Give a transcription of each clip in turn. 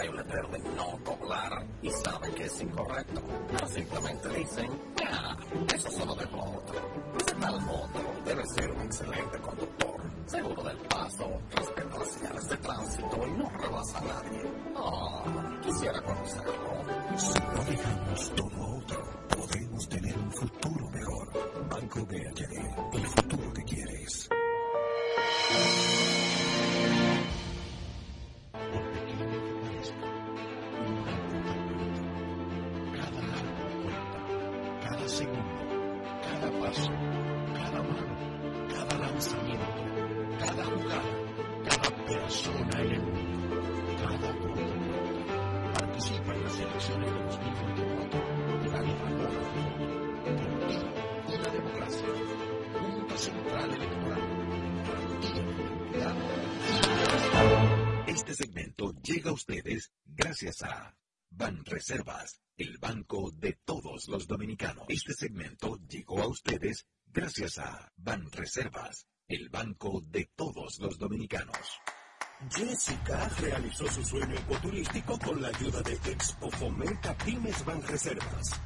Hay un letrero de no doblar y saben que es incorrecto. Pero simplemente dicen, ah, eso solo de otro. Ese tal otro debe ser un excelente conductor, seguro del paso, respeta las señales de tránsito y no rebasa a nadie. Oh, quisiera conocerlo. Si no dejamos todo otro, podemos tener un futuro mejor. Banco BHD, el futuro Reservas, el banco de todos los dominicanos. Este segmento llegó a ustedes gracias a Ban Reservas, el banco de todos los dominicanos. Jessica realizó su sueño ecoturístico con la ayuda de Expo Fomenta Pymes Ban Reservas.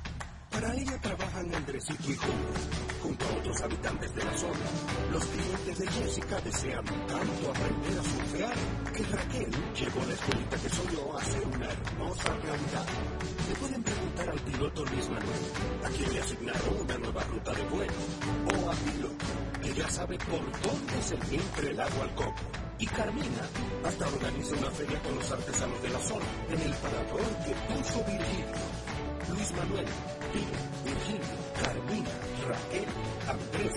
Para ella trabajan Andresito y Julio, junto a otros habitantes de la zona. Los clientes de Jessica desean tanto aprender a surfear que Raquel llegó a la escuelita que soñó a hacer una hermosa realidad. Le pueden preguntar al piloto Luis Manuel, a quien le asignaron una nueva ruta de vuelo, o a piloto, que ya sabe por dónde se entra el agua al coco. Y Carmina hasta organiza una feria con los artesanos de la zona en el parador que puso Virgilio. Luis Manuel, Pino, Virgilio, Carmina, Raquel, Andrés,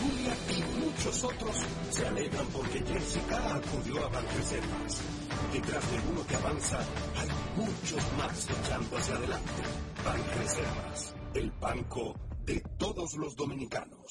Julia y muchos otros se alegran porque Jessica acudió a Banreservas. Detrás de uno que avanza, hay muchos más echando hacia adelante. Banreservas, el banco de todos los dominicanos.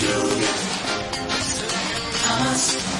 Hallelujah. Hallelujah.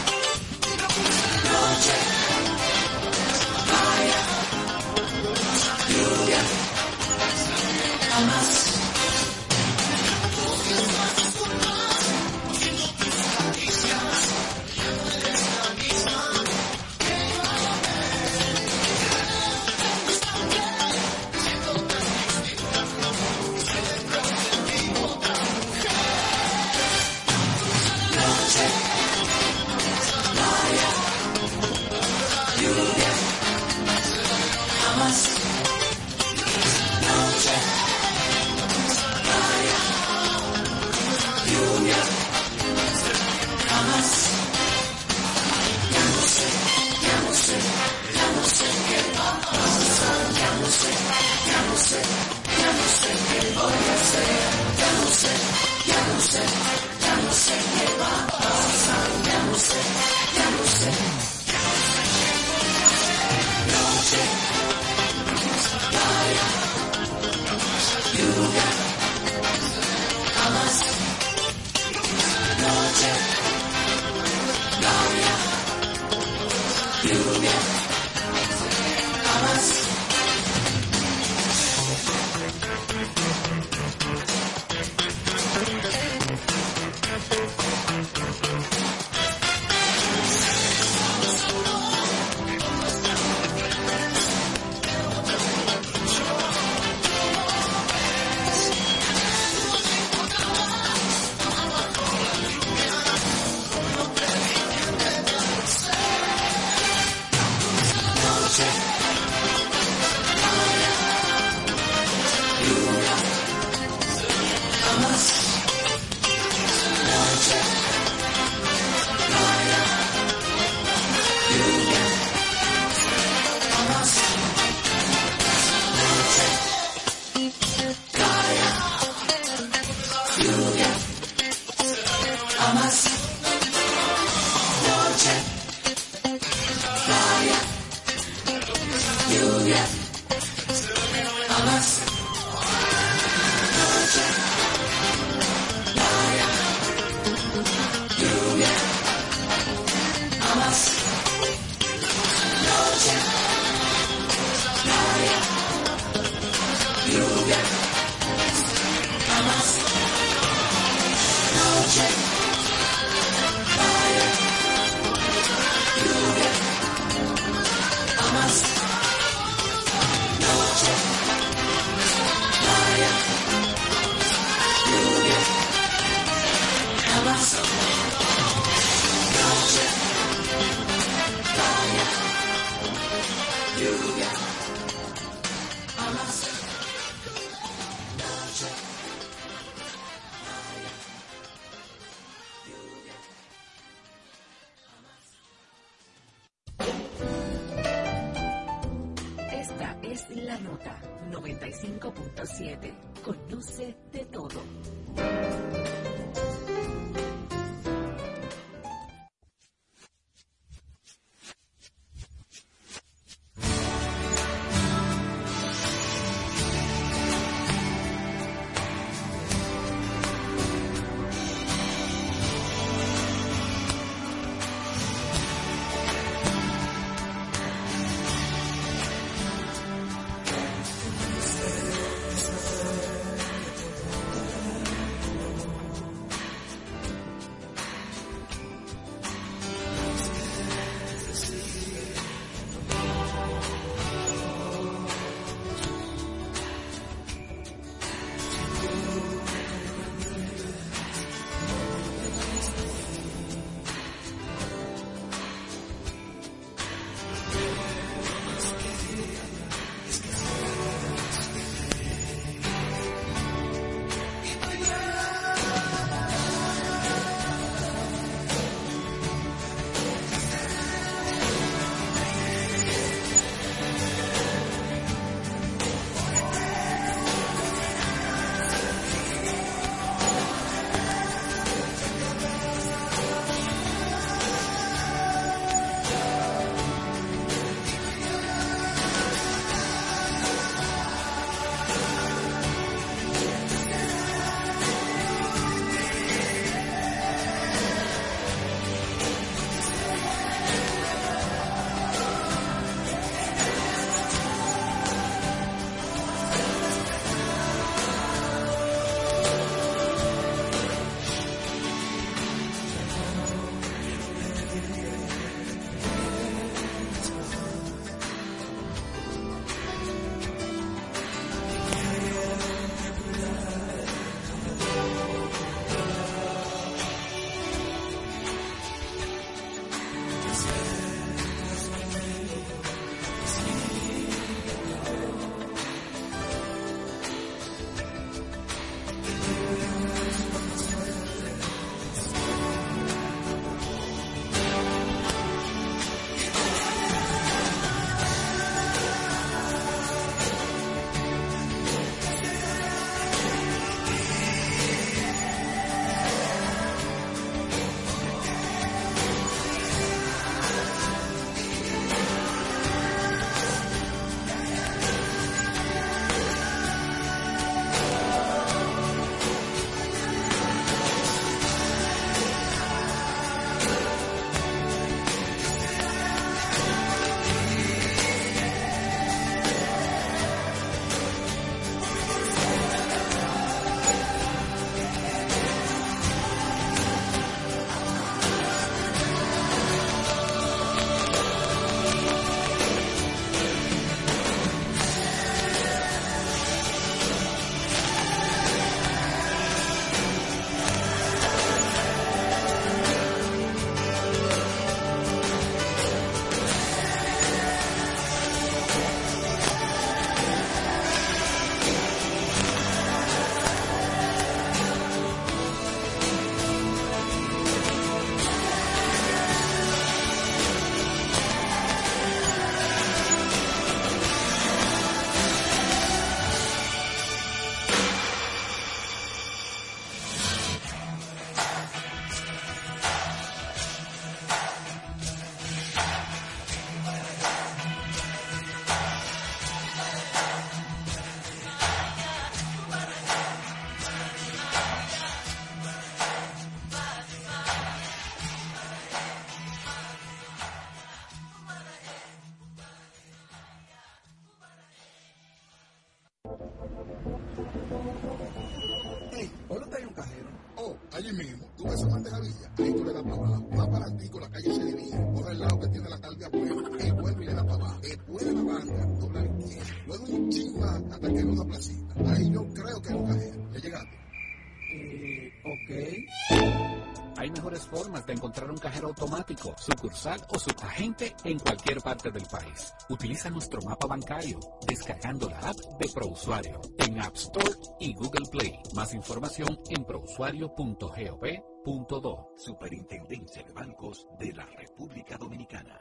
De encontrar un cajero automático, sucursal o subagente en cualquier parte del país. Utiliza nuestro mapa bancario descargando la app de ProUsuario en App Store y Google Play. Más información en prousuario.gov.do. Superintendencia de Bancos de la República Dominicana.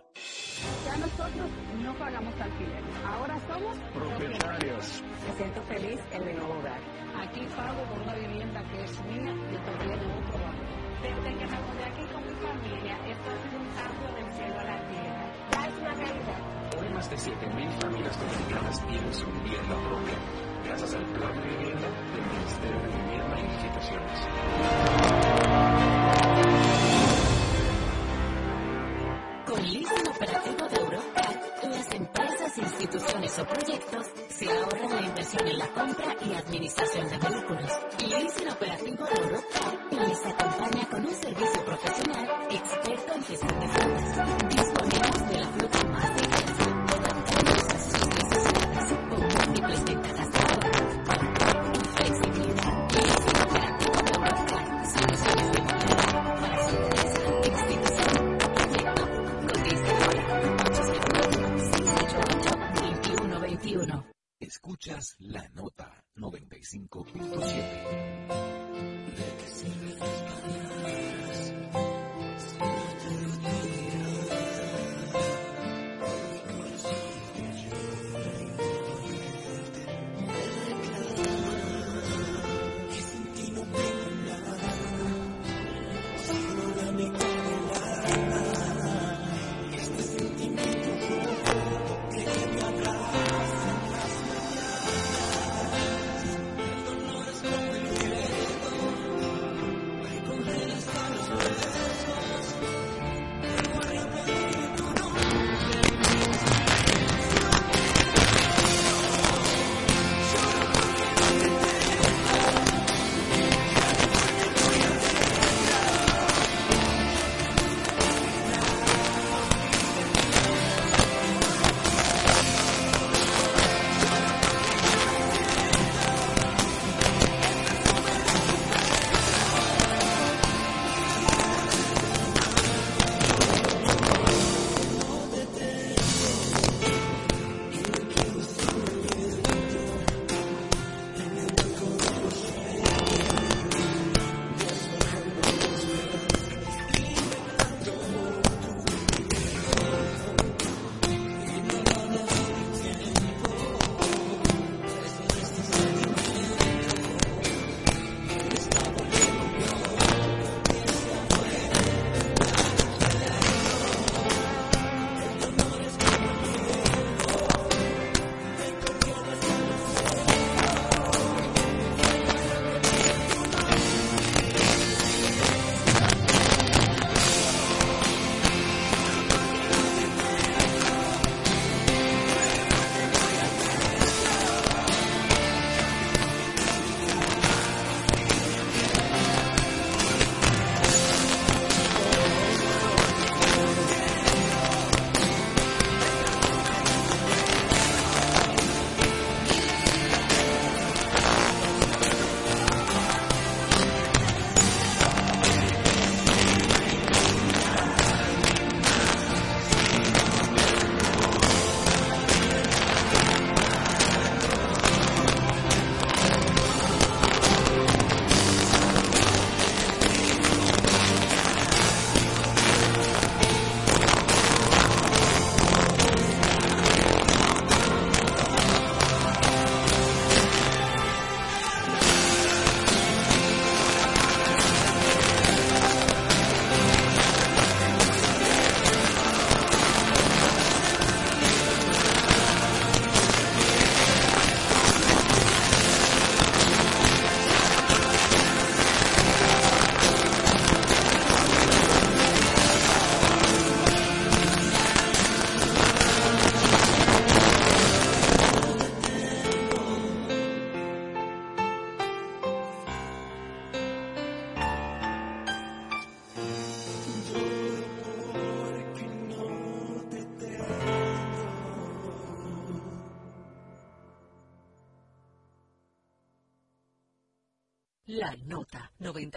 Ya nosotros no pagamos alquiler, ahora somos Propietarios. Me siento feliz en mi nuevo hogar. Aquí pago por una vivienda que es mía y todavía en otro banco. Desde que me mudé aquí con mi familia, esto sido un cambio del cielo a la tierra. Ya es una realidad. Hoy más de 7.000 familias dominicanas tienen su vivienda propia, gracias al plan de vivienda del Ministerio de Vivienda y Edificaciones. Instituciones o proyectos se ahorran la inversión en la compra y administración de vehículos. Leasing Operativo de Eurocar les acompaña con un servicio profesional experto en gestión de flotas. Escuchas la nota 95.7.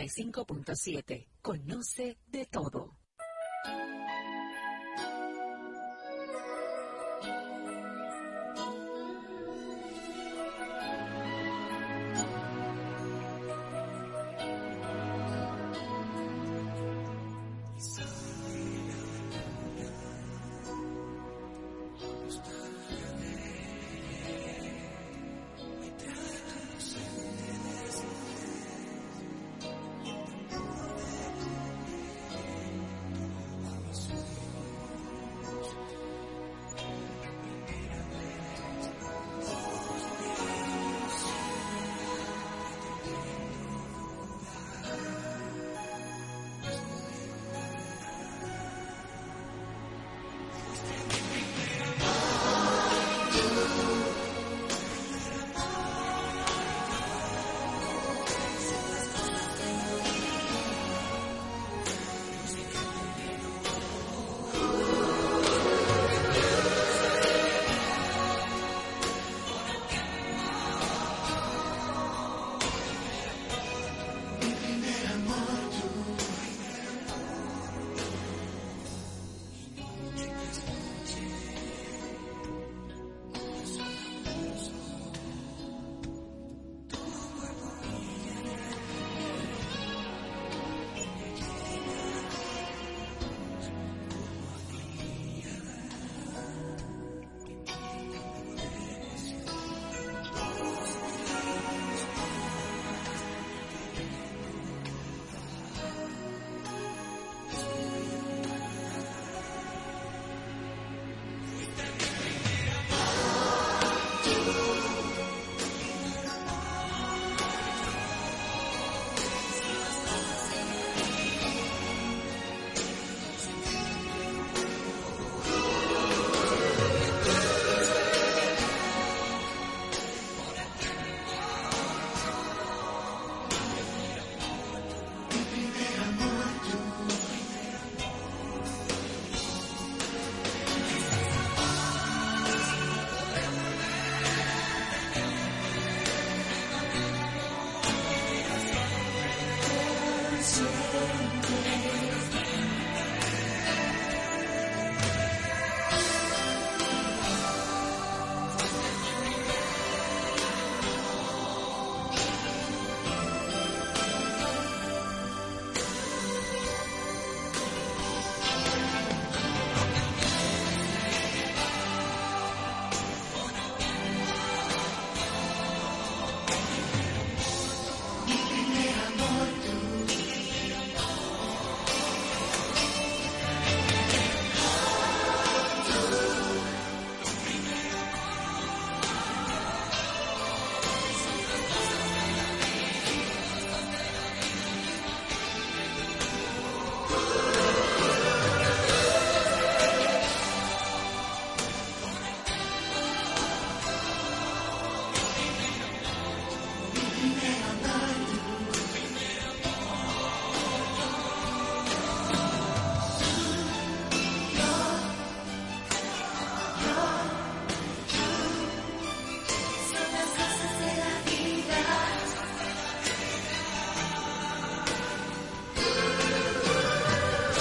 95.7. Conoce.